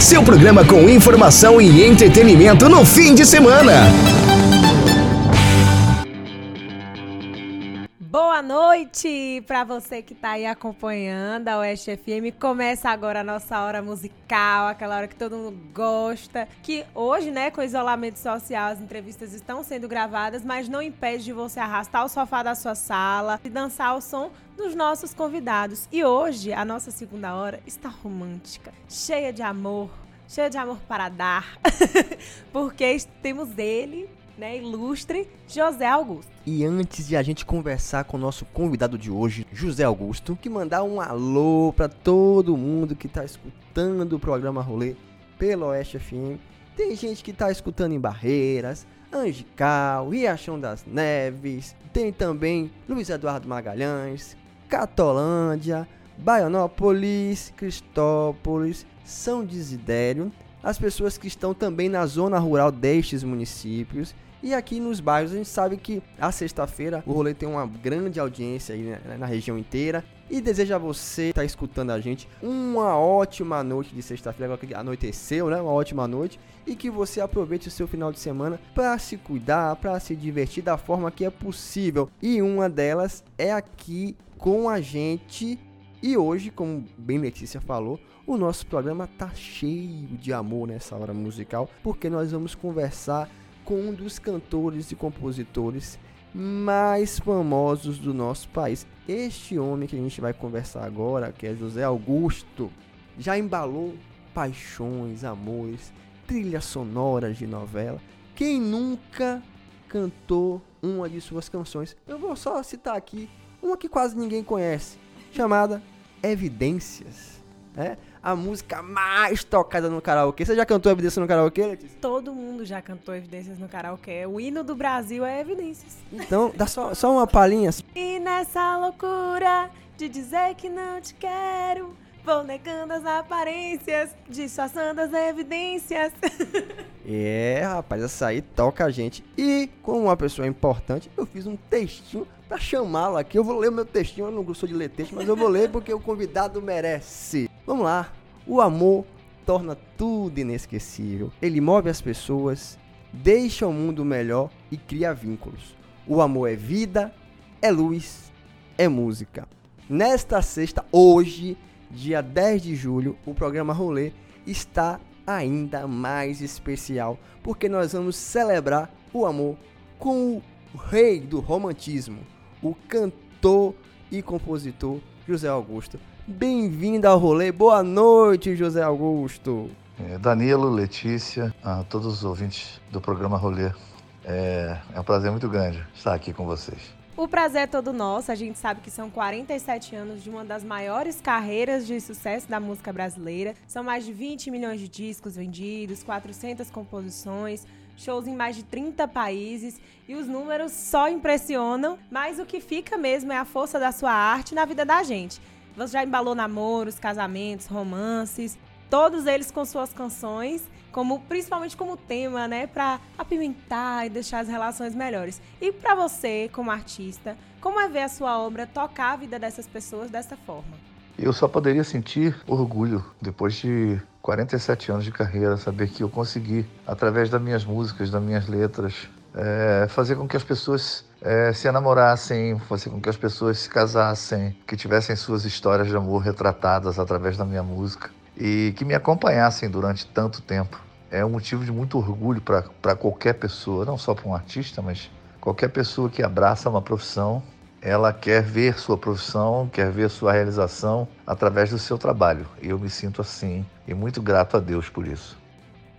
Seu programa com informação e entretenimento no fim de semana. Boa noite para você que está aí acompanhando a Oeste FM. Começa agora a nossa hora musical, aquela hora que todo mundo gosta. Que hoje, né, com isolamento social, as entrevistas estão sendo gravadas, mas não impede de você arrastar o sofá da sua sala e dançar ao som dos nossos convidados. E hoje, a nossa segunda hora está romântica, cheia de amor, cheia de amor para dar, porque temos ele, né, ilustre José Augusto. E antes de a gente conversar com o nosso convidado de hoje, José Augusto, que mandar um alô para todo mundo que está escutando o programa Rolê pelo Oeste FM. Tem gente que está escutando em Barreiras, Angical, Riachão das Neves, tem também Luiz Eduardo Magalhães, Catolândia, Baianópolis, Cristópolis, São Desidério, as pessoas que estão também na zona rural destes municípios e aqui nos bairros a gente sabe que a sexta-feira o rolê tem uma grande audiência aí né, na região inteira. E desejo a você que está escutando a gente uma ótima noite de sexta-feira, agora que anoiteceu, né? Uma ótima noite. E que você aproveite o seu final de semana para se cuidar, para se divertir da forma que é possível. E uma delas é aqui com a gente. E hoje, como bem Letícia falou, o nosso programa tá cheio de amor nessa hora musical, porque nós vamos conversar com um dos cantores e compositores mais famosos do nosso país. Este homem que a gente vai conversar agora, que é José Augusto, já embalou paixões, amores, trilhas sonoras de novela. Quem nunca cantou uma de suas canções? Eu vou só citar aqui uma que quase ninguém conhece, chamada Evidências. É? A música mais tocada no karaokê. Você já cantou Evidências no karaokê, Letícia? Todo mundo já cantou Evidências no karaokê. O hino do Brasil é Evidências. Então, dá só, só uma palhinha. E nessa loucura de dizer que não te quero, vou negando as aparências, disfarçando as evidências. É, rapaz, essa aí toca a gente. E, como uma pessoa importante, eu fiz um textinho pra chamá-lo aqui. Eu vou ler o meu textinho, eu não sou de ler texto, mas eu vou ler porque o convidado merece. Vamos lá. O amor torna tudo inesquecível. Ele move as pessoas, deixa o mundo melhor e cria vínculos. O amor é vida, é luz, é música. Nesta sexta, hoje, dia 10 de julho, o programa Rolê está ainda mais especial, porque nós vamos celebrar o amor com o rei do romantismo, o cantor e compositor José Augusto. Bem-vindo ao rolê. Boa noite, José Augusto. É, Danilo, Letícia, a todos os ouvintes do programa Rolê. É, é um prazer muito grande estar aqui com vocês. O prazer é todo nosso. A gente sabe que são 47 anos de uma das maiores carreiras de sucesso da música brasileira. São mais de 20 milhões de discos vendidos, 400 composições, shows em mais de 30 países e os números só impressionam, mas o que fica mesmo é a força da sua arte na vida da gente. Você já embalou namoros, casamentos, romances, todos eles com suas canções, como principalmente como tema, né, para apimentar e deixar as relações melhores. E para você, como artista, como é ver a sua obra tocar a vida dessas pessoas dessa forma? Eu só poderia sentir orgulho depois de 47 anos de carreira, saber que eu consegui, através das minhas músicas, das minhas letras, é, fazer com que as pessoas é, se enamorassem, fazer com que as pessoas se casassem, que tivessem suas histórias de amor retratadas através da minha música e que me acompanhassem durante tanto tempo. É um motivo de muito orgulho para qualquer pessoa, não só para um artista, mas qualquer pessoa que abraça uma profissão, ela quer ver sua profissão, quer ver sua realização através do seu trabalho. E eu me sinto assim e muito grato a Deus por isso.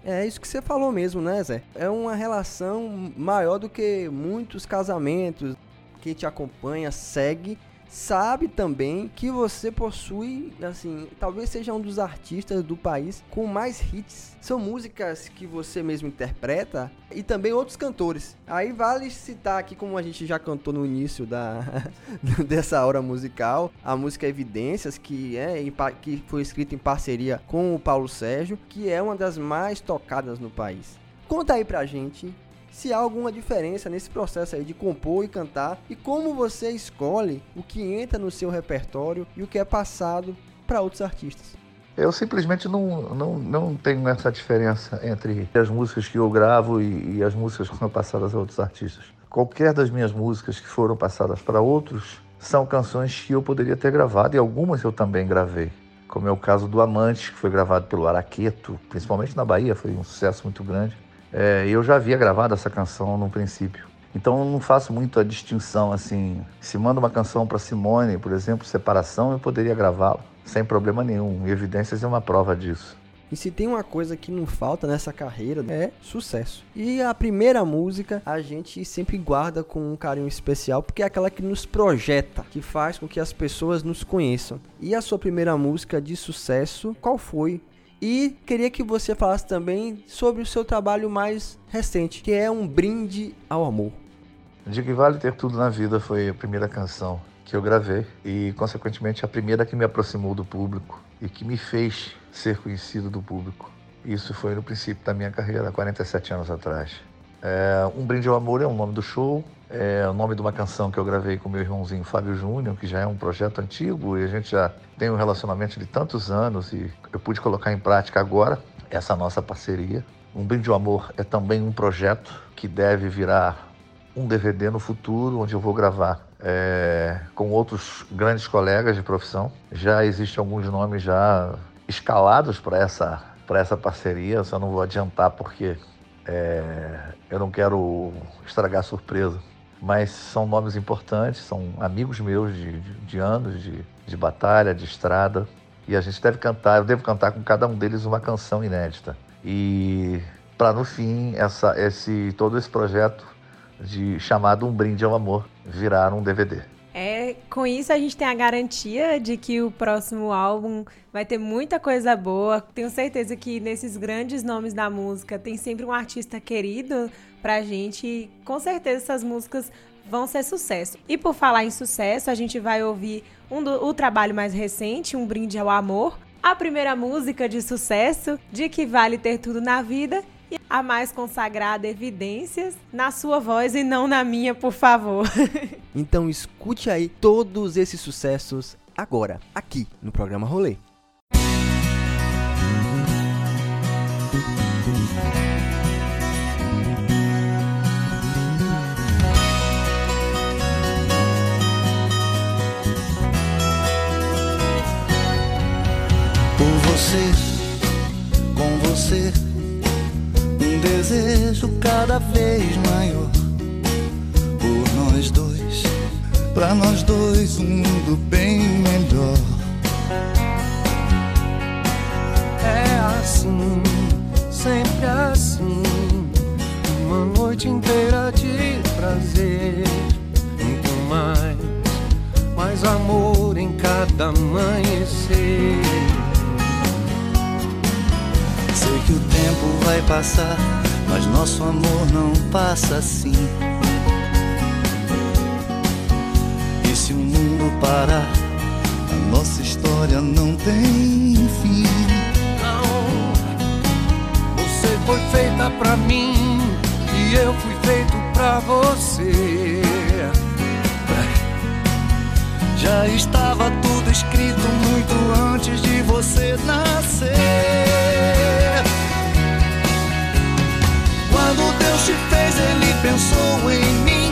É isso que você falou mesmo, né, Zé? É uma relação maior do que muitos casamentos. Quem te acompanha segue sabe também que você possui, assim, talvez seja um dos artistas do país com mais hits. São músicas que você mesmo interpreta e também outros cantores. Aí vale citar aqui, como a gente já cantou no início da dessa hora musical, a música Evidências, que é que foi escrita em parceria com o Paulo Sérgio, que é uma das mais tocadas no país. Conta aí pra gente se há alguma diferença nesse processo aí de compor e cantar e como você escolhe o que entra no seu repertório e o que é passado para outros artistas. Eu simplesmente não, não, não tenho essa diferença entre as músicas que eu gravo e, e as músicas que são passadas a outros artistas. Qualquer das minhas músicas que foram passadas para outros são canções que eu poderia ter gravado e algumas eu também gravei. Como é o caso do Amante, que foi gravado pelo Araqueto, principalmente na Bahia, foi um sucesso muito grande. É, eu já havia gravado essa canção no princípio. Então não faço muito a distinção assim. Se manda uma canção para Simone, por exemplo, Separação, eu poderia gravá-la sem problema nenhum. Evidências é uma prova disso. E se tem uma coisa que não falta nessa carreira é sucesso. E a primeira música a gente sempre guarda com um carinho especial porque é aquela que nos projeta, que faz com que as pessoas nos conheçam. E a sua primeira música de sucesso, qual foi? E queria que você falasse também sobre o seu trabalho mais recente, que é um brinde ao amor. De que vale ter tudo na vida foi a primeira canção que eu gravei e, consequentemente, a primeira que me aproximou do público e que me fez ser conhecido do público. Isso foi no princípio da minha carreira, 47 anos atrás. É, um Brinde ao Amor é o nome do show, é o nome de uma canção que eu gravei com meu irmãozinho Fábio Júnior, que já é um projeto antigo e a gente já tem um relacionamento de tantos anos e eu pude colocar em prática agora essa nossa parceria. Um Brinde ao Amor é também um projeto que deve virar um DVD no futuro, onde eu vou gravar é, com outros grandes colegas de profissão. Já existem alguns nomes já escalados para essa, essa parceria, eu só não vou adiantar porque é, eu não quero estragar a surpresa. Mas são nomes importantes, são amigos meus de, de, de anos de, de batalha, de estrada. E a gente deve cantar, eu devo cantar com cada um deles uma canção inédita. E para no fim essa, esse todo esse projeto de chamado Um Brinde ao Amor virar um DVD. Com isso a gente tem a garantia de que o próximo álbum vai ter muita coisa boa. Tenho certeza que nesses grandes nomes da música tem sempre um artista querido pra gente e com certeza essas músicas vão ser sucesso. E por falar em sucesso, a gente vai ouvir um do, o trabalho mais recente, Um Brinde ao Amor, a primeira música de sucesso de que vale ter tudo na vida e a mais consagrada Evidências na sua voz e não na minha, por favor. então escute aí todos esses sucessos agora, aqui no programa Rolê. Por você, com você desejo cada vez maior por nós dois, para nós dois um mundo bem melhor. É assim, sempre assim, uma noite inteira de prazer, muito mais, mais amor passar, mas nosso amor não passa assim. E se o mundo parar, a nossa história não tem fim. Não, você foi feita pra mim e eu fui feito pra você. Já estava tudo escrito muito antes de você nascer. Deus te fez, Ele pensou em mim.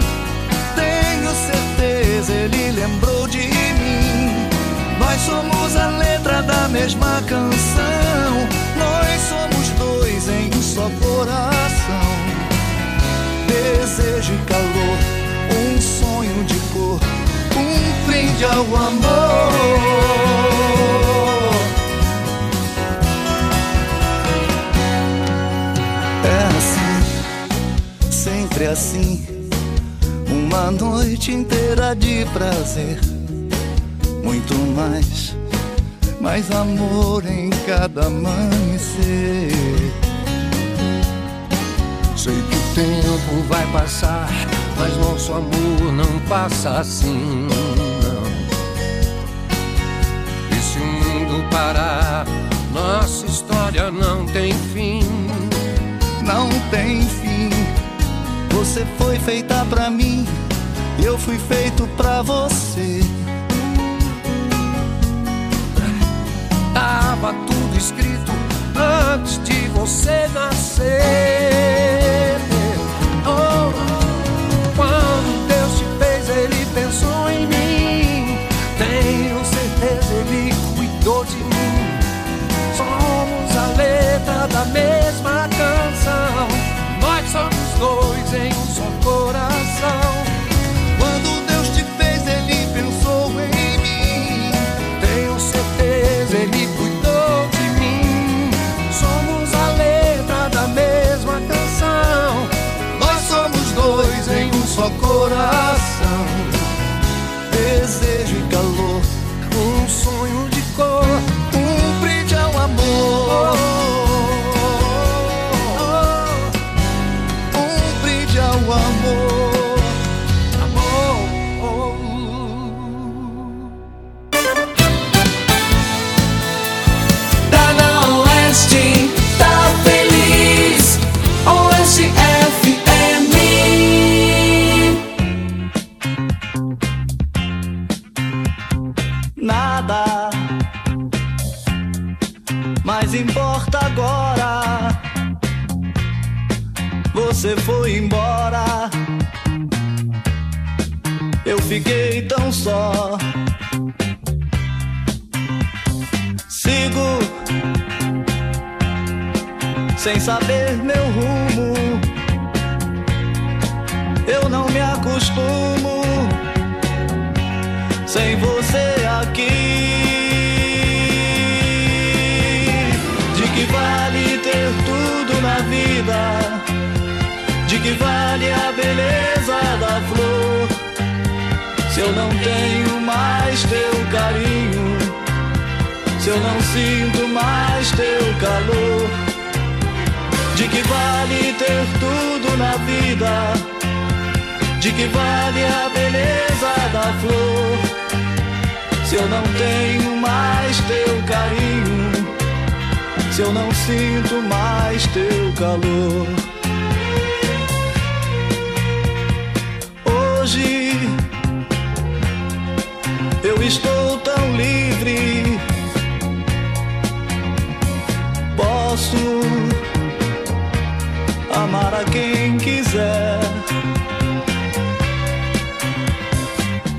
Tenho certeza, Ele lembrou de mim. Nós somos a letra da mesma canção. Nós somos dois em um só coração. Desejo e calor, um sonho de cor, um brinde ao amor. Sempre assim. Uma noite inteira de prazer, muito mais, mais amor em cada amanhecer. Sei que o tempo vai passar, mas nosso amor não passa assim, não. E se o mundo parar, nossa história não tem fim. Não tem fim você foi feita pra mim, eu fui feito pra você. Tava tudo escrito antes de você nascer. Coração. Embora. Eu fiquei tão só. Sigo sem saber meu rumo. Eu não me acostumo sem você aqui. De que vale ter tudo na vida? Que vale a beleza da flor? Se eu não tenho mais teu carinho, se eu não sinto mais teu calor. De que vale ter tudo na vida? De que vale a beleza da flor? Se eu não tenho mais teu carinho, se eu não sinto mais teu calor. Estou tão livre, posso amar a quem quiser.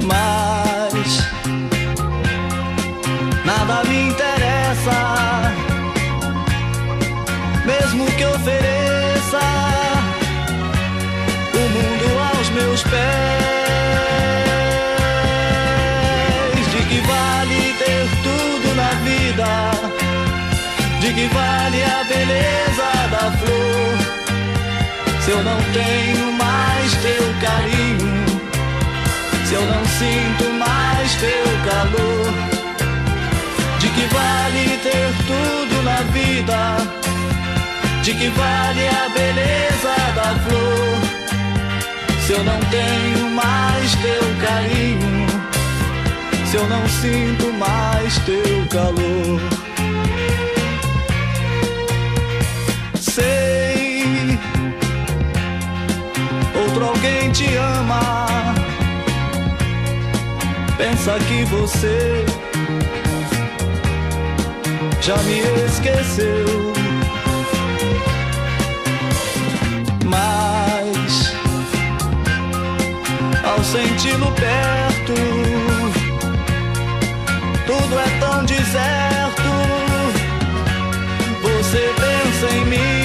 mas nada me interessa, mesmo que ofereça o mundo aos meus pés. De que vale a beleza da flor? Se eu não tenho mais teu carinho se eu não sinto mais teu calor? De que vale ter tudo na vida? De que vale a beleza da flor? Se eu não tenho mais teu carinho, se eu não sinto mais teu calor. Sei, outro alguém te ama pensa que você já me esqueceu. Mas ao senti-lo perto, tudo é tão deserto. Você pensa em mim.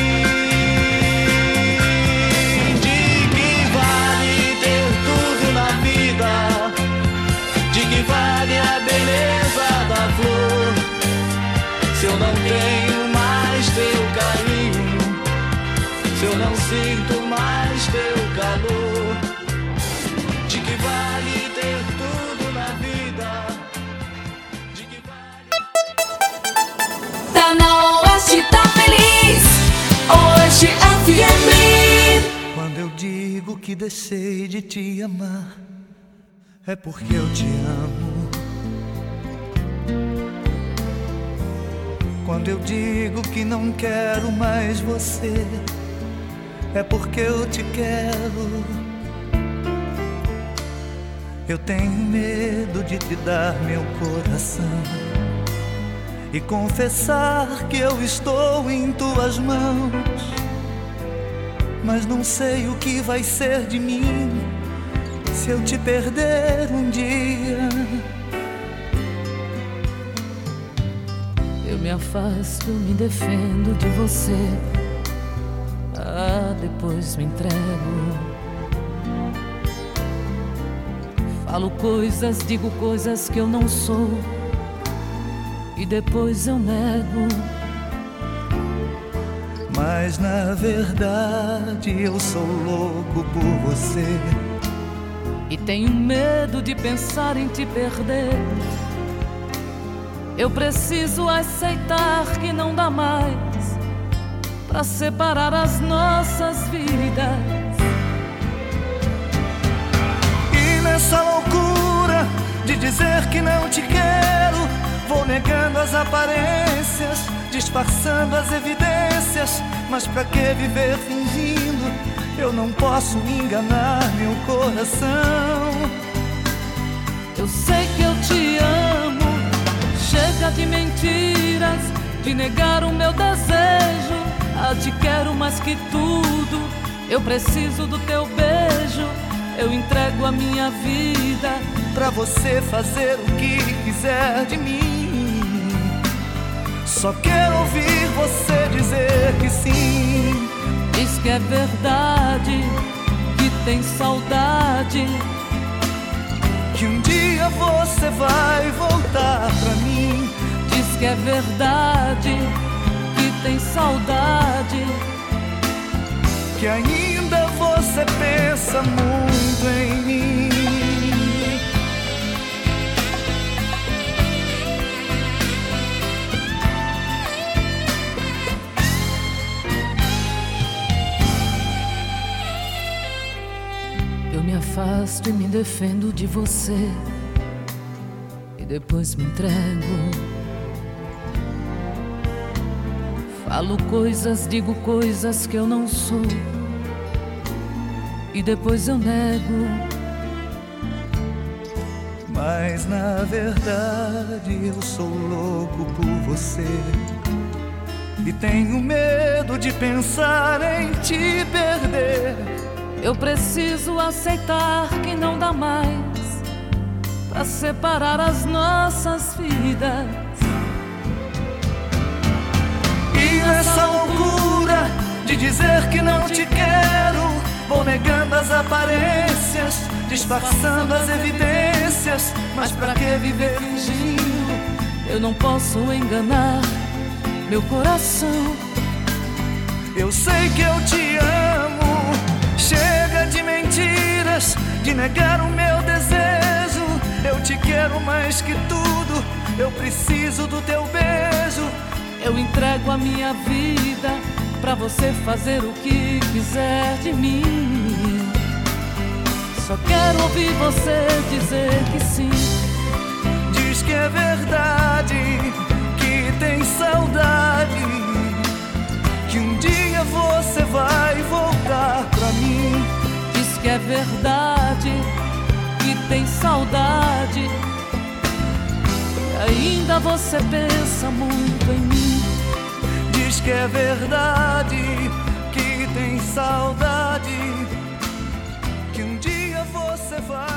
Eu não sinto mais teu calor, de que vale ter tudo na vida? De que vale. Tá na Oeste, tá feliz. Oeste FM. Quando eu digo que deixei de te amar, é porque eu te amo. Quando eu digo que não quero mais você, é porque eu te quero. Eu tenho medo de te dar meu coração e confessar que eu estou em tuas mãos mas não sei o que vai ser de mim se eu te perder um dia. me afasto, me defendo de você. Depois me entrego. Falo coisas, digo coisas que eu não sou. E depois eu nego. Mas na verdade eu sou louco por você. E tenho medo de pensar em te perder. Eu preciso aceitar que não dá mais para separar as nossas vidas. E nessa loucura de dizer que não te quero, vou negando as aparências, disfarçando as evidências. Mas pra que viver fingindo? Eu não posso enganar meu coração. Eu sei que eu te amo. Chega de mentiras, de negar o meu desejo. Ah, te quero mais que tudo. Eu preciso do teu beijo. Eu entrego a minha vida. Pra você fazer o que quiser de mim. Só quero ouvir você dizer que sim. Diz que é verdade, que tem saudade. Que um dia você vai voltar pra mim. Diz que é verdade, tem saudade. Que ainda você pensa muito em mim. Eu me afasto e me defendo de você. E depois me entrego. Falo coisas, digo coisas que eu não sou. E depois eu nego. Mas na verdade eu sou louco por você. E tenho medo de pensar em te perder. Eu preciso aceitar que não dá mais pra separar as nossas vidas. Nessa loucura de dizer que não te quero, vou negando as aparências, disfarçando as evidências. Mas pra que viver fingindo? Eu não posso enganar meu coração. Eu sei que eu te amo. Chega de mentiras, de negar o meu desejo. Eu te quero mais que tudo. Eu preciso do teu beijo. Eu entrego a minha vida pra você fazer o que quiser de mim. Só quero ouvir você dizer que sim. Diz que é verdade, que tem saudade. Que um dia você vai voltar pra mim. Diz que é verdade, que tem saudade. E ainda você pensa muito em mim. Que é verdade, que tem saudade. Que um dia você vai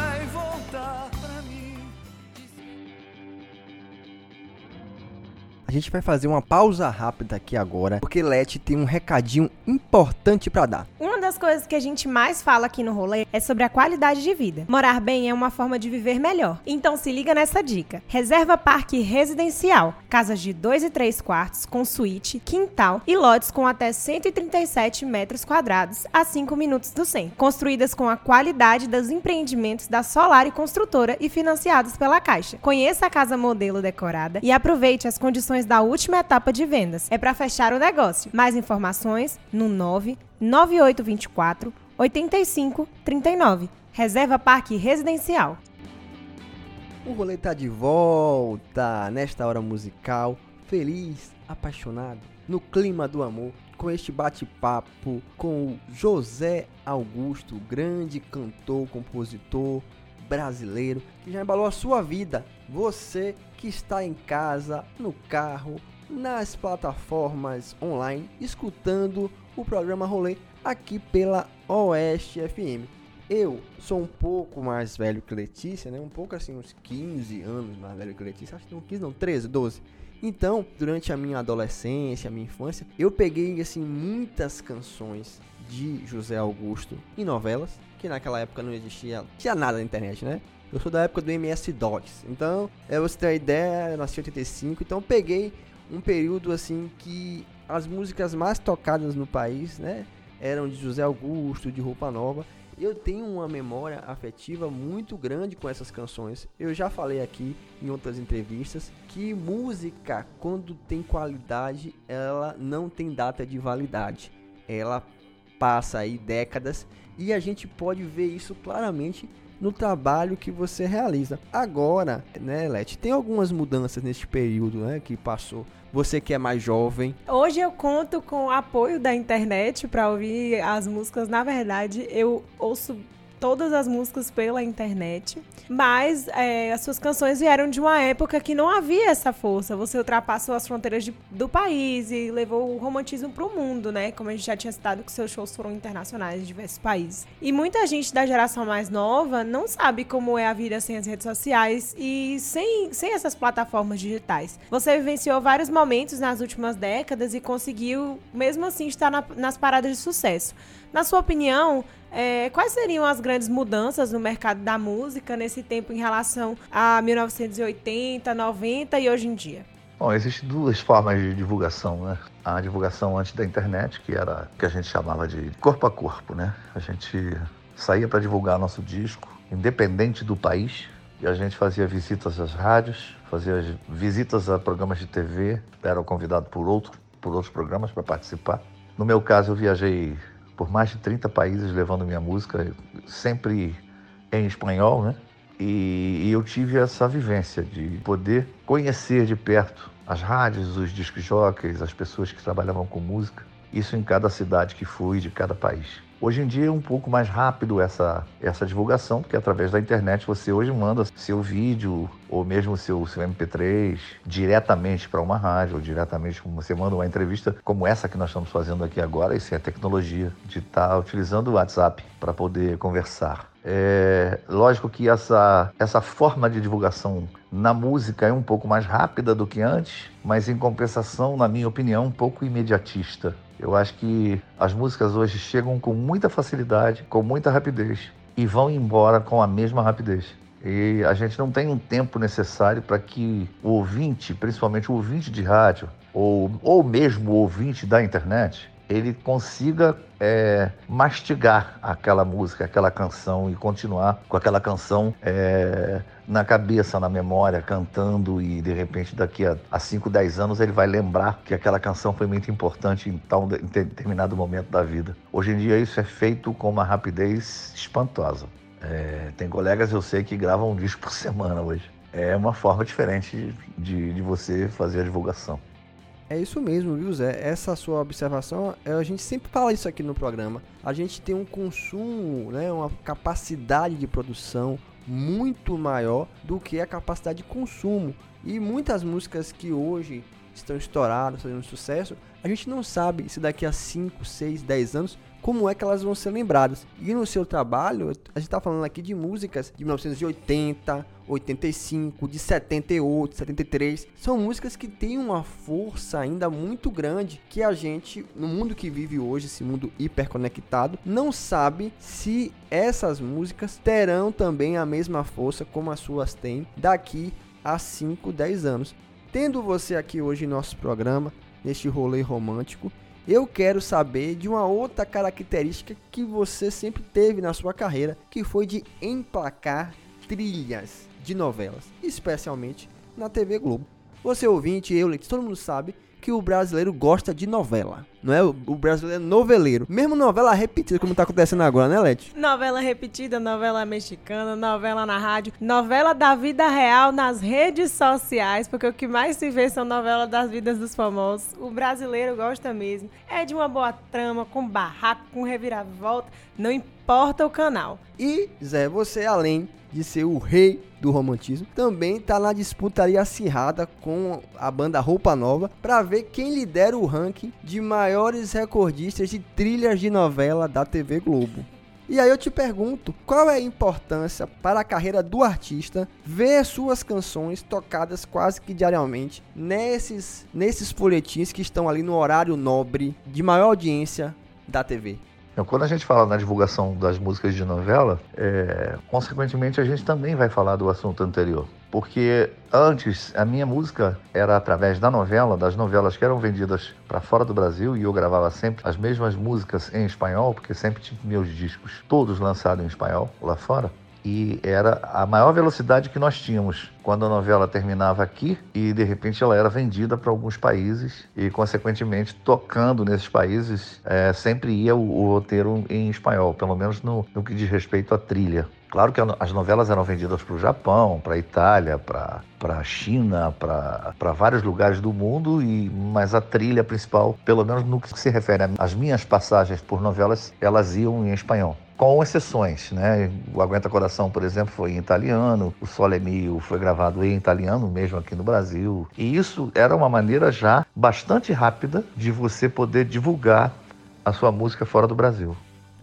A gente vai fazer uma pausa rápida aqui agora, porque Leti tem um recadinho importante pra dar. Uma das coisas que a gente mais fala aqui no rolê é sobre a qualidade de vida. Morar bem é uma forma de viver melhor. Então se liga nessa dica. Reserva Parque Residencial. Casas de 2 e 3 quartos, com suíte, quintal e lotes com até 137 metros quadrados, a 5 minutos do centro. Construídas com a qualidade dos empreendimentos da Solar e Construtora e financiados pela Caixa. Conheça a casa modelo decorada e aproveite as condições da última etapa de vendas. É para fechar o negócio. Mais informações no 9 9824 8539. Reserva Parque Residencial. O rolê tá de volta nesta hora musical, feliz, apaixonado, no clima do amor, com este bate-papo com o José Augusto, grande cantor, compositor brasileiro, que já embalou a sua vida. Você que está em casa, no carro, nas plataformas online, escutando o programa Rolê aqui pela Oeste FM. Eu sou um pouco mais velho que Letícia, né? Um pouco assim, uns 15 anos mais velho que Letícia. Acho que não 15, não, 13, 12. Então, durante a minha adolescência, a minha infância, eu peguei assim muitas canções de José Augusto em novelas, que naquela época não existia, tinha nada na internet, né? Eu sou da época do MS-DOS. Então, é você ter a ideia, eu nasci em 85, então peguei um período assim que as músicas mais tocadas no país, né, eram de José Augusto, de Roupa Nova. Eu tenho uma memória afetiva muito grande com essas canções. Eu já falei aqui em outras entrevistas que música, quando tem qualidade, ela não tem data de validade. Ela passa aí décadas e a gente pode ver isso claramente no trabalho que você realiza. Agora, né, Leti, tem algumas mudanças neste período, né, que passou. Você que é mais jovem. Hoje eu conto com o apoio da internet para ouvir as músicas. Na verdade, eu ouço todas as músicas pela internet, mas é, as suas canções vieram de uma época que não havia essa força. Você ultrapassou as fronteiras de, do país e levou o romantismo para o mundo, né? Como a gente já tinha citado, que seus shows foram internacionais em diversos países. E muita gente da geração mais nova não sabe como é a vida sem as redes sociais e sem, sem essas plataformas digitais. Você vivenciou vários momentos nas últimas décadas e conseguiu, mesmo assim, estar na, nas paradas de sucesso. Na sua opinião, é, quais seriam as grandes mudanças no mercado da música nesse tempo em relação a 1980, 90 e hoje em dia? Bom, existem duas formas de divulgação, né? A divulgação antes da internet, que era que a gente chamava de corpo a corpo, né? A gente saía para divulgar nosso disco, independente do país, e a gente fazia visitas às rádios, fazia visitas a programas de TV, era convidado por, outro, por outros programas para participar. No meu caso, eu viajei por mais de 30 países levando minha música, sempre em espanhol, né? E, e eu tive essa vivência de poder conhecer de perto as rádios, os discos jockeys, as pessoas que trabalhavam com música, isso em cada cidade que fui, de cada país. Hoje em dia é um pouco mais rápido essa, essa divulgação, porque através da internet você hoje manda seu vídeo ou mesmo seu, seu MP3 diretamente para uma rádio, ou diretamente você manda uma entrevista como essa que nós estamos fazendo aqui agora. Isso é tecnologia de estar tá utilizando o WhatsApp para poder conversar. É lógico que essa, essa forma de divulgação na música é um pouco mais rápida do que antes, mas em compensação, na minha opinião, um pouco imediatista. Eu acho que as músicas hoje chegam com muita facilidade, com muita rapidez e vão embora com a mesma rapidez. E a gente não tem um tempo necessário para que o ouvinte, principalmente o ouvinte de rádio, ou, ou mesmo o ouvinte da internet, ele consiga é, mastigar aquela música, aquela canção e continuar com aquela canção é, na cabeça, na memória, cantando e de repente daqui a 5, 10 anos ele vai lembrar que aquela canção foi muito importante em, tal, em determinado momento da vida. Hoje em dia isso é feito com uma rapidez espantosa. É, tem colegas eu sei que gravam um disco por semana hoje. É uma forma diferente de, de você fazer a divulgação. É isso mesmo, viu, Zé? Essa sua observação, é, a gente sempre fala isso aqui no programa. A gente tem um consumo, né, uma capacidade de produção muito maior do que a capacidade de consumo. E muitas músicas que hoje estão estouradas, fazendo sucesso, a gente não sabe se daqui a 5, 6, 10 anos como é que elas vão ser lembradas. E no seu trabalho, a gente está falando aqui de músicas de 1980, 85, de 78, 73. São músicas que têm uma força ainda muito grande que a gente, no mundo que vive hoje, esse mundo hiperconectado, não sabe se essas músicas terão também a mesma força como as suas têm daqui a 5, 10 anos. Tendo você aqui hoje em nosso programa, neste rolê romântico, eu quero saber de uma outra característica que você sempre teve na sua carreira, que foi de emplacar trilhas de novelas, especialmente na TV Globo. Você ouvinte, eu, todo mundo sabe que o brasileiro gosta de novela. Não é? O brasileiro é noveleiro. Mesmo novela repetida, como tá acontecendo agora, né, Leti? Novela repetida, novela mexicana, novela na rádio, novela da vida real nas redes sociais, porque o que mais se vê são novelas das vidas dos famosos. O brasileiro gosta mesmo. É de uma boa trama, com barraco, com reviravolta, não importa o canal. E, Zé, você além de ser o rei do romantismo, também está na disputa ali acirrada com a banda Roupa Nova para ver quem lidera o ranking de maiores recordistas de trilhas de novela da TV Globo. E aí eu te pergunto, qual é a importância para a carreira do artista ver suas canções tocadas quase que diariamente nesses, nesses folhetins que estão ali no horário nobre de maior audiência da TV? Então, quando a gente fala na divulgação das músicas de novela, é, consequentemente a gente também vai falar do assunto anterior. Porque antes a minha música era através da novela, das novelas que eram vendidas para fora do Brasil e eu gravava sempre as mesmas músicas em espanhol, porque sempre tive meus discos todos lançados em espanhol lá fora e era a maior velocidade que nós tínhamos quando a novela terminava aqui e de repente ela era vendida para alguns países e consequentemente tocando nesses países é, sempre ia o, o, roteiro em espanhol, pelo menos no, no que diz respeito à trilha. Claro que as novelas eram vendidas para o Japão, para a Itália, para a China, para vários lugares do mundo, e mas a trilha principal, pelo menos no que se refere às minhas passagens por novelas, elas iam em espanhol com exceções, né? O Aguenta Coração, por exemplo, foi em italiano, o Sole Mio foi gravado em italiano, mesmo aqui no Brasil. E isso era uma maneira já bastante rápida de você poder divulgar a sua música fora do Brasil.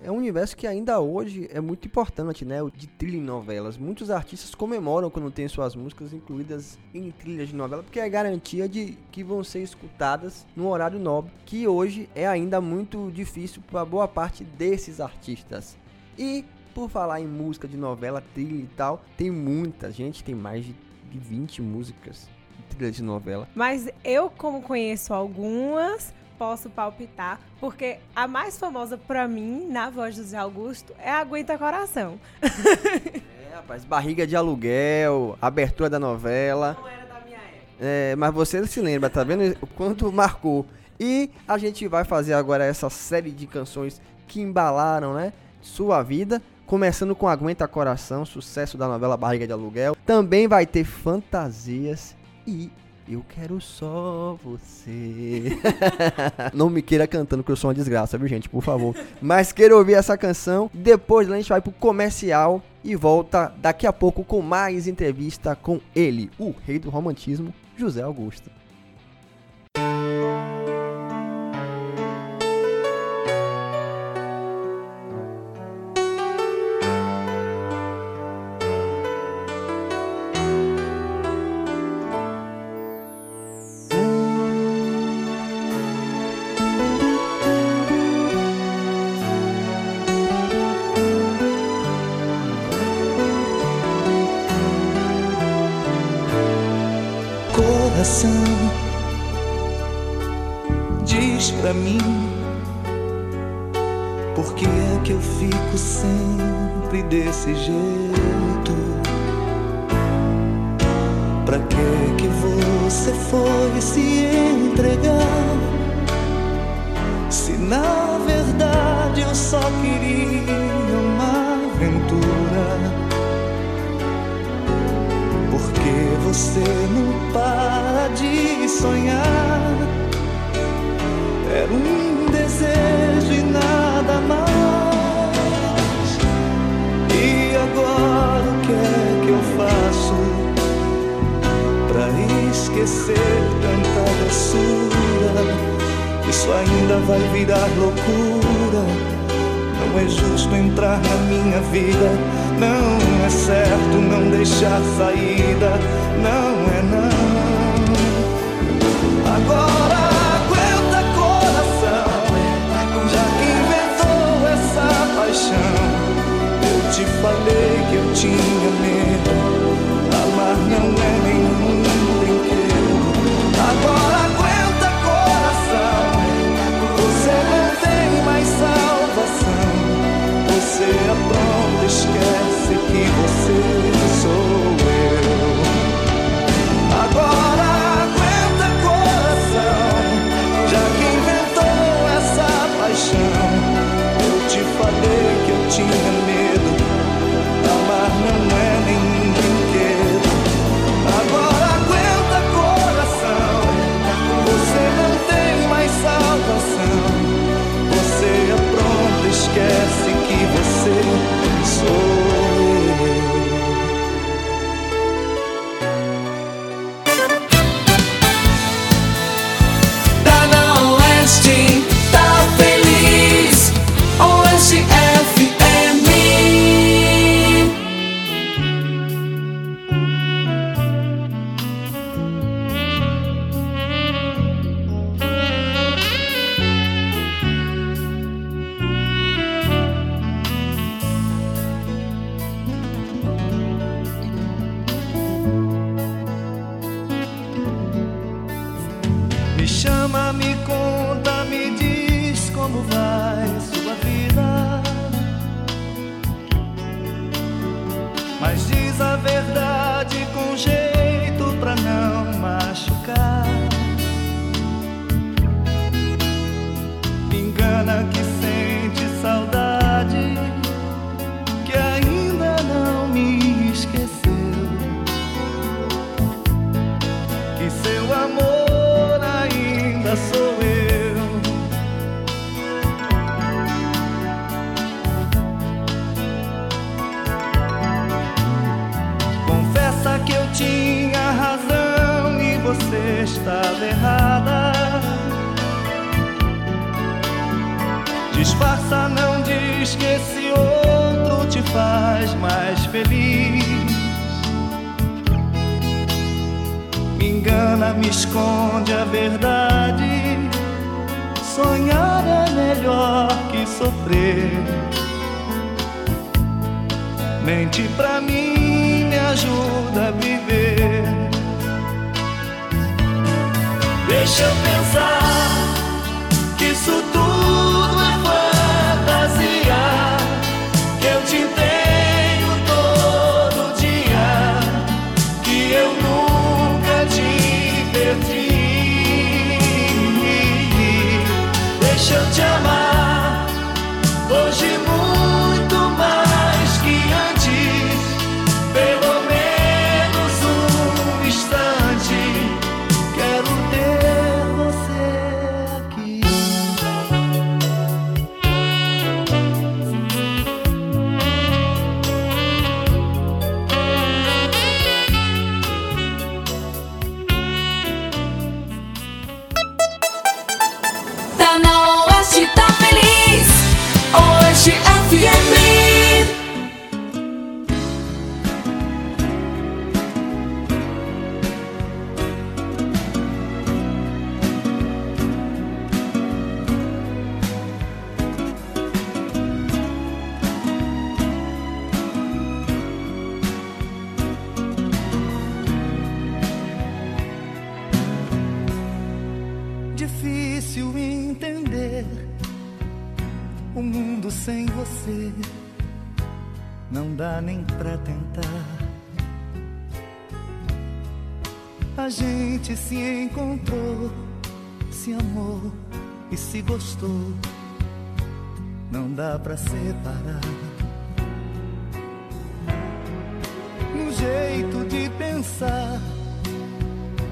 É um universo que ainda hoje é muito importante, né? O de trilha em novelas. Muitos artistas comemoram quando tem suas músicas incluídas em trilhas de novela, porque é garantia de que vão ser escutadas no horário nobre, que hoje é ainda muito difícil para boa parte desses artistas. E por falar em música de novela, trilha e tal, tem muita gente, tem mais de, de 20 músicas de trilha de novela. Mas eu, como conheço algumas, posso palpitar, porque a mais famosa pra mim, na voz do Zé Augusto, é Aguenta Coração. é, rapaz, barriga de aluguel, abertura da novela. Não era da minha época. É, mas você se lembra, tá vendo o quanto marcou. E a gente vai fazer agora essa série de canções que embalaram, né? sua vida. Começando com Aguenta Coração, sucesso da novela Barriga de Aluguel. Também vai ter fantasias e eu quero só você. Não me queira cantando, que eu sou uma desgraça, viu, gente? Por favor. Mas queira ouvir essa canção. Depois a gente vai pro comercial e volta daqui a pouco com mais entrevista com ele, o rei do romantismo, José Augusto. Oeste encontrou, se amou e se gostou. Não dá pra separar. No jeito de pensar,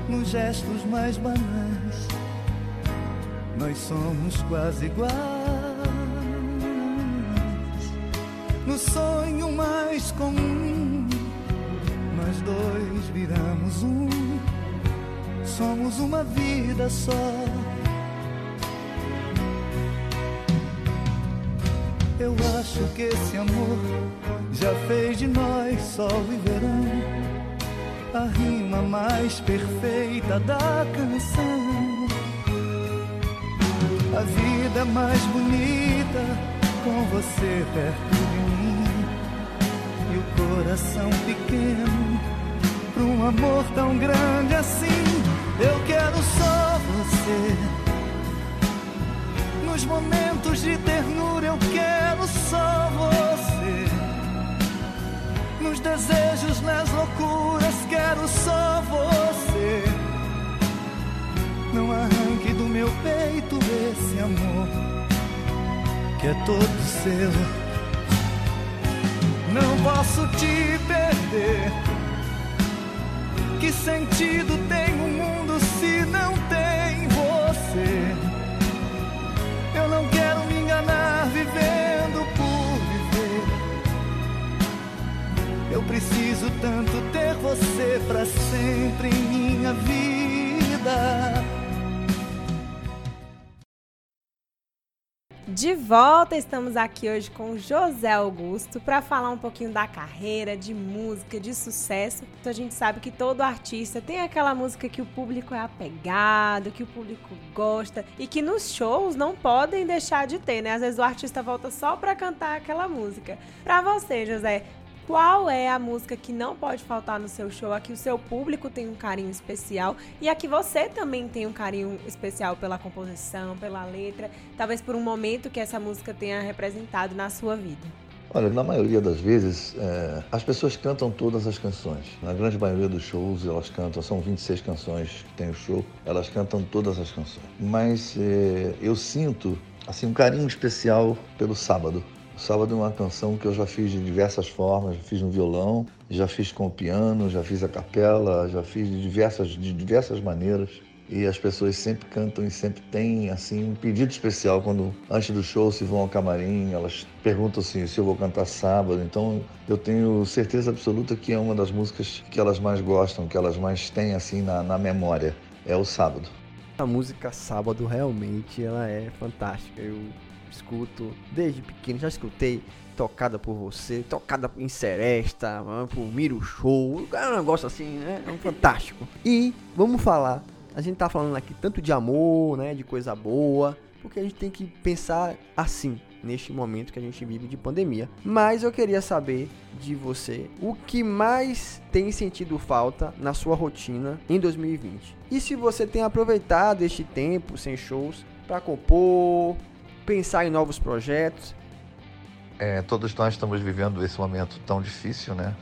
nos gestos mais banais nós somos quase iguais. Somos uma vida só. Eu acho que esse amor já fez de nós sol e verão. A rima mais perfeita da canção. A vida mais bonita com você perto de mim. E o coração pequeno pra um amor tão grande assim. Eu quero só você. Nos momentos de ternura eu quero só você. Nos desejos, nas loucuras, quero só você. Não arranque do meu peito esse amor que é todo seu. Não posso te perder. Que sentido tem vivendo por viver. Eu preciso tanto ter você pra sempre em minha vida. De volta, estamos aqui hoje com José Augusto para falar um pouquinho da carreira, de música, de sucesso. Então a gente sabe que todo artista tem aquela música que o público é apegado, que o público gosta e que nos shows não podem deixar de ter, né? Às vezes o artista volta só para cantar aquela música. Para você, José, qual é a música que não pode faltar no seu show, a que o seu público tem um carinho especial e a que você também tem um carinho especial pela composição, pela letra, talvez por um momento que essa música tenha representado na sua vida? Olha, na maioria das vezes, é, as pessoas cantam todas as canções. Na grande maioria dos shows, elas cantam, são 26 canções que tem o show, elas cantam todas as canções. Mas é, eu sinto, assim, um carinho especial pelo Sábado. O Sábado é uma canção que eu já fiz de diversas formas, já fiz no violão, já fiz com o piano, já fiz a capela, já fiz de diversas, de diversas maneiras e as pessoas sempre cantam e sempre têm assim um pedido especial quando antes do show se vão ao camarim, elas perguntam assim, se eu vou cantar sábado. Então eu tenho certeza absoluta que é uma das músicas que elas mais gostam, que elas mais têm assim na, na memória, é o sábado. A música Sábado realmente ela é fantástica. Eu escuto desde pequeno, já escutei tocada por você, tocada em Seresta, por Miro Show, é um negócio assim, né? É um fantástico. E vamos falar a gente tá falando aqui tanto de amor, né, de coisa boa, porque a gente tem que pensar assim neste momento que a gente vive de pandemia. Mas eu queria saber de você o que mais tem sentido falta na sua rotina em 2020. E se você tem aproveitado este tempo sem shows para compor, pensar em novos projetos. É, todos nós estamos vivendo esse momento tão difícil, né?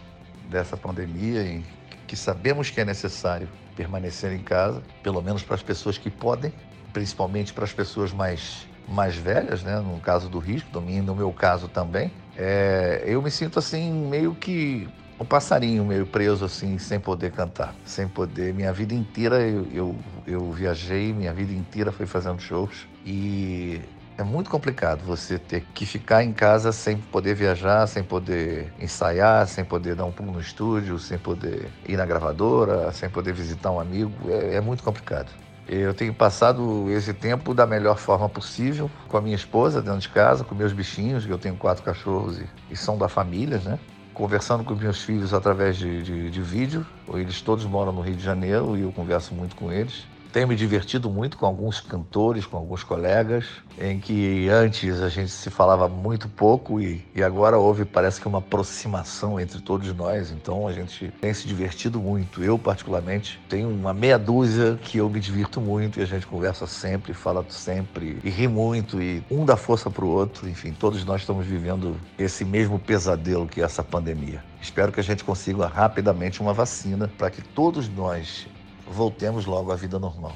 Dessa pandemia e que sabemos que é necessário permanecer em casa, pelo menos para as pessoas que podem, principalmente para as pessoas mais, mais velhas, né? no caso do risco, do mim, no meu caso também. É, eu me sinto assim, meio que um passarinho meio preso assim, sem poder cantar, sem poder. Minha vida inteira eu, eu, eu viajei, minha vida inteira foi fazendo shows e é muito complicado você ter que ficar em casa sem poder viajar, sem poder ensaiar, sem poder dar um pulo no estúdio, sem poder ir na gravadora, sem poder visitar um amigo. É, é muito complicado. Eu tenho passado esse tempo da melhor forma possível com a minha esposa dentro de casa, com meus bichinhos, que eu tenho quatro cachorros e, e são da família, né? Conversando com meus filhos através de, de, de vídeo. Eles todos moram no Rio de Janeiro e eu converso muito com eles. Tenho me divertido muito com alguns cantores, com alguns colegas, em que antes a gente se falava muito pouco e, e agora houve, parece que, uma aproximação entre todos nós. Então a gente tem se divertido muito. Eu, particularmente, tenho uma meia dúzia que eu me divirto muito e a gente conversa sempre, fala sempre e ri muito e um dá força para o outro. Enfim, todos nós estamos vivendo esse mesmo pesadelo que é essa pandemia. Espero que a gente consiga rapidamente uma vacina para que todos nós voltemos logo à vida normal.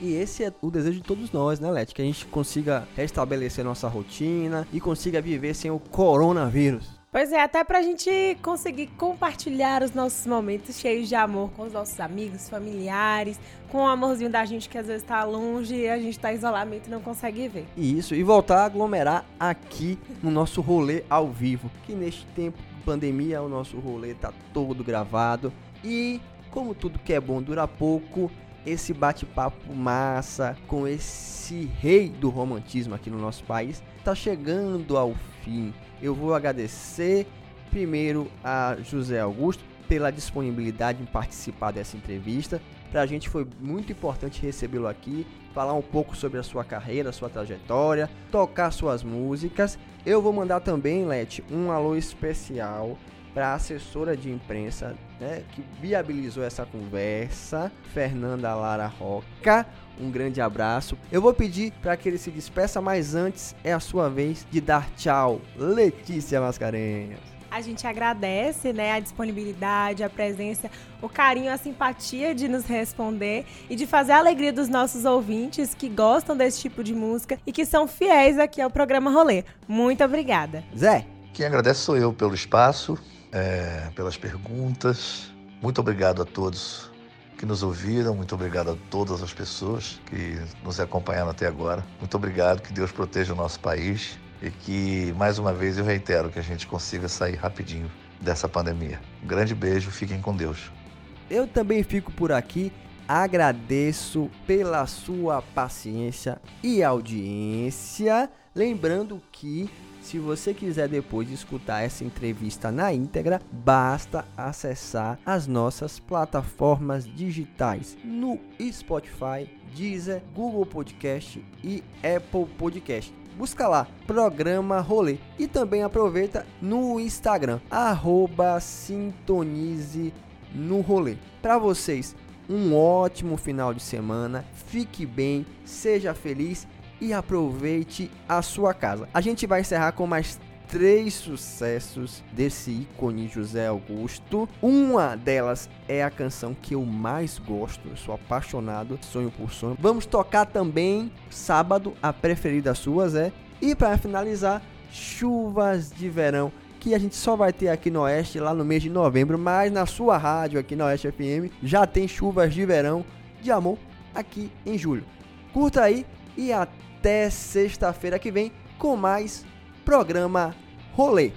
E esse é o desejo de todos nós, né, Leti? Que a gente consiga restabelecer nossa rotina e consiga viver sem o coronavírus. Pois é, até pra gente conseguir compartilhar os nossos momentos cheios de amor com os nossos amigos, familiares, com o amorzinho da gente que às vezes tá longe e a gente tá em isolamento e não consegue ver. Isso, e voltar a aglomerar aqui no nosso rolê ao vivo, que neste tempo de pandemia o nosso rolê tá todo gravado e como tudo que é bom dura pouco, esse bate-papo massa com esse rei do romantismo aqui no nosso país está chegando ao fim. Eu vou agradecer primeiro a José Augusto pela disponibilidade em participar dessa entrevista. Para a gente foi muito importante recebê-lo aqui, falar um pouco sobre a sua carreira, sua trajetória, tocar suas músicas. Eu vou mandar também, Leti, um alô especial para a assessora de imprensa né, que viabilizou essa conversa, Fernanda Lara Roca. Um grande abraço. Eu vou pedir para que ele se despeça, mas antes é a sua vez de dar tchau, Letícia Mascarenhas. A gente agradece, né, a disponibilidade, a presença, o carinho, a simpatia de nos responder e de fazer a alegria dos nossos ouvintes que gostam desse tipo de música e que são fiéis aqui ao programa Rolê. Muito obrigada. Zé. Quem agradece sou eu pelo espaço, é, pelas perguntas. Muito obrigado a todos que nos ouviram, muito obrigado a todas as pessoas que nos acompanharam até agora. Muito obrigado, que Deus proteja o nosso país e que, mais uma vez, eu reitero que a gente consiga sair rapidinho dessa pandemia. Um grande beijo, fiquem com Deus. Eu também fico por aqui. Agradeço pela sua paciência e audiência. Lembrando que se você quiser depois escutar essa entrevista na íntegra, basta acessar as nossas plataformas digitais no Spotify, Deezer, Google Podcast e Apple Podcast. Busca lá, Programa Rolê. E também aproveita no Instagram, arroba Sintonize no Rolê. Para vocês, um ótimo final de semana. Fique bem, seja feliz e aproveite a sua casa. A gente vai encerrar com mais três sucessos desse ícone José Augusto. Uma delas é a canção que eu mais gosto, eu sou apaixonado, Sonho por Sonho. Vamos tocar também sábado, a preferida sua, Zé. E para finalizar, Chuvas de Verão, que a gente só vai ter aqui no Oeste lá no mês de novembro, mas na sua rádio aqui na Oeste FM já tem Chuvas de Verão de amor aqui em julho. Curta aí e até sexta-feira que vem com mais programa Rolê.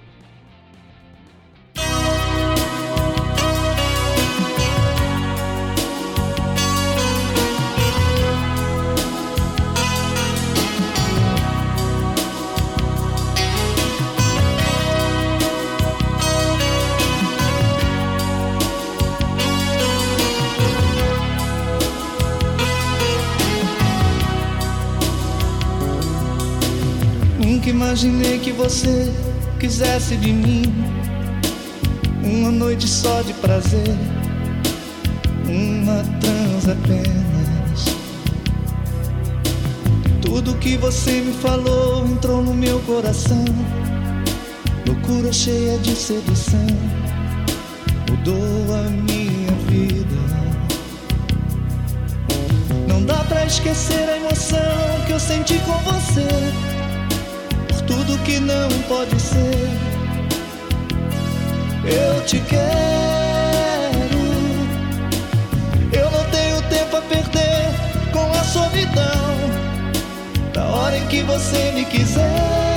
Imaginei que você quisesse de mim uma noite só de prazer, uma trans apenas. Tudo que você me falou entrou no meu coração, loucura cheia de sedução, mudou a minha vida. Não dá pra esquecer a emoção que eu senti com você tudo que não pode ser. Eu te quero. Eu não tenho tempo a perder com a solidão. Da hora em que você me quiser,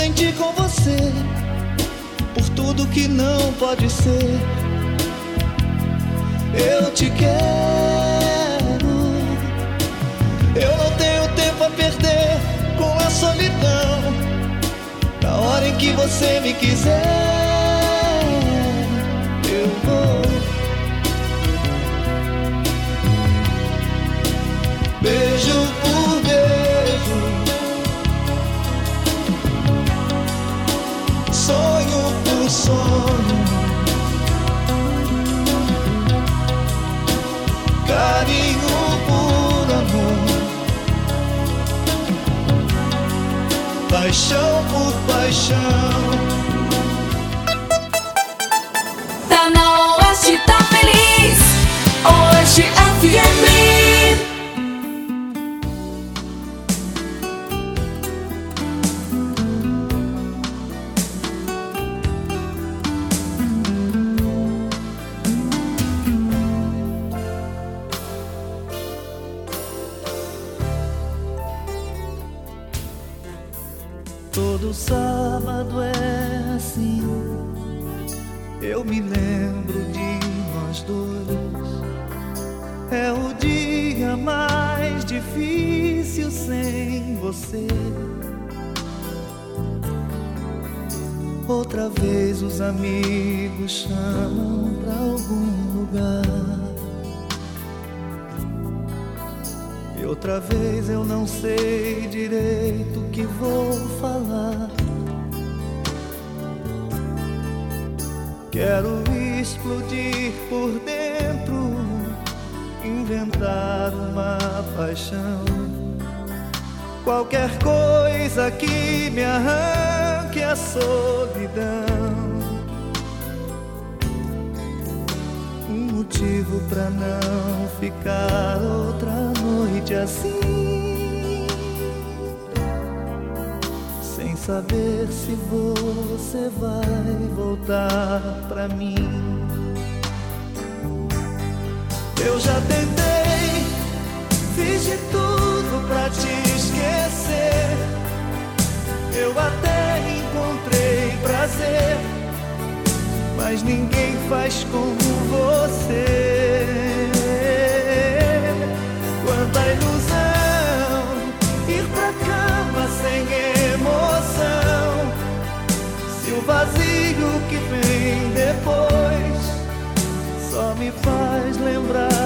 senti com você. Por tudo que não pode ser. Eu te quero. Eu não tenho tempo a perder com a solidão. Na hora em que você me quiser, paixão por paixão. Tá na Oeste, tá feliz. Oeste FM. Inventar uma paixão. Qualquer coisa que me arranque a solidão. Um motivo pra não ficar outra noite assim. Sem saber se você vai voltar pra mim. Eu já tentei, fiz de tudo pra te esquecer. Eu até encontrei prazer, mas ninguém faz como você. Quanta ilusão, ir pra cama sem emoção. Se o vazio que vem depois só me faz lembrar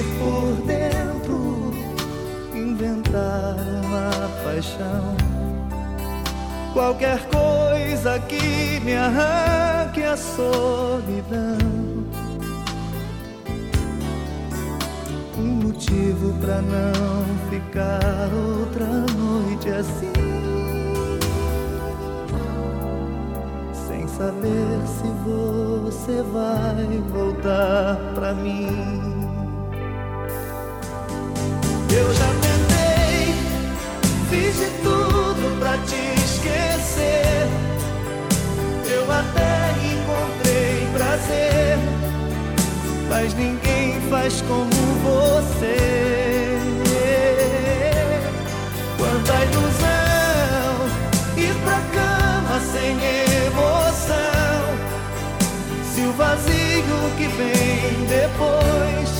explodir por dentro, inventar uma paixão. Qualquer coisa que me arranque a solidão. Um motivo pra não ficar outra noite assim. Sem saber se você vai voltar pra mim. Eu já tentei, fiz de tudo pra te esquecer. Eu até encontrei prazer, mas ninguém faz como você. Quanta ilusão, ir pra cama sem emoção. Se o vazio que vem depois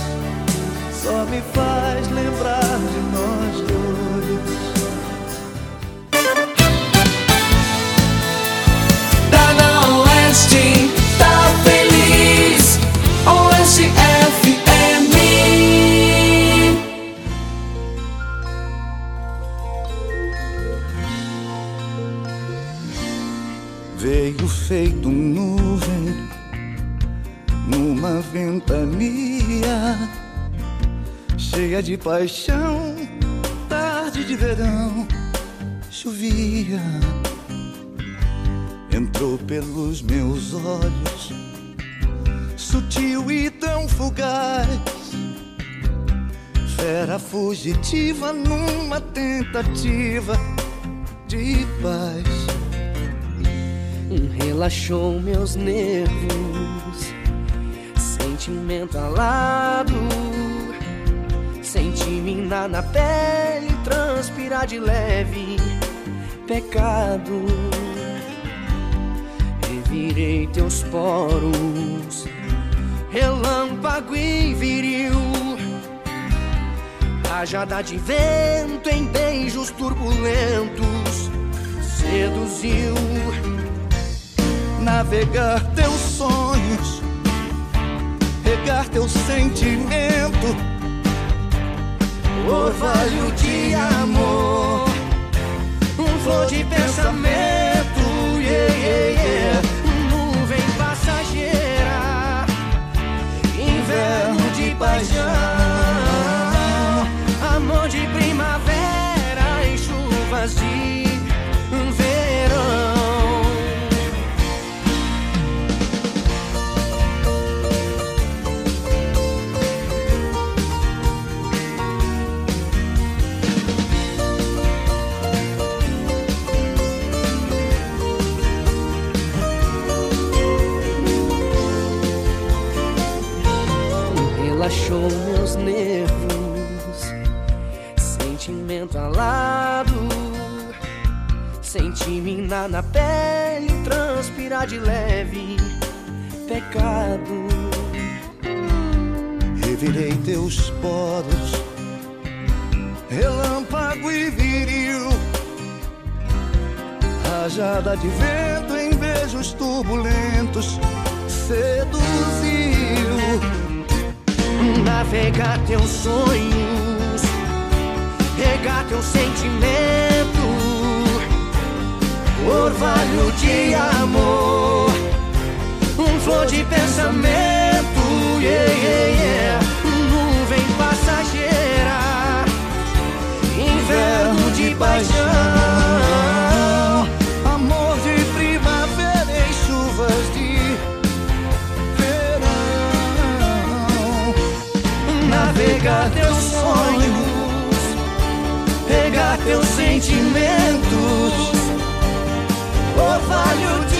só me faz lembrar de nós dois. Tá na Oeste, tá feliz. Oeste FM. Veio feito nuvem numa ventania cheia de paixão. Tarde de verão chovia, entrou pelos meus olhos, sutil e tão fugaz. Fera fugitiva numa tentativa de paz. Relaxou meus nervos, sentimento alado. Senti minar na pele, transpirar de leve, pecado. Revirei teus poros, relâmpago e viril. Rajada de vento em beijos turbulentos, seduziu. navegar teus sonhos, regar teu sentimento, orvalho de amor, um flor de pensamento, yeah, yeah, yeah. nuvem passageira, inverno de paixão, amor de primavera e chuvas de nervos, sentimento alado. Senti minar na pele, transpirar de leve, pecado. Revirei teus poros, relâmpago e viril. Rajada de vento em beijos turbulentos, seduziu. Navegar teus sonhos, regar teu sentimento, orvalho de amor, um flor de pensamento, yeah, yeah, yeah. nuvem passageira, inverno de paixão. Navegar teus sonhos, pegar teus sentimentos, orvalho de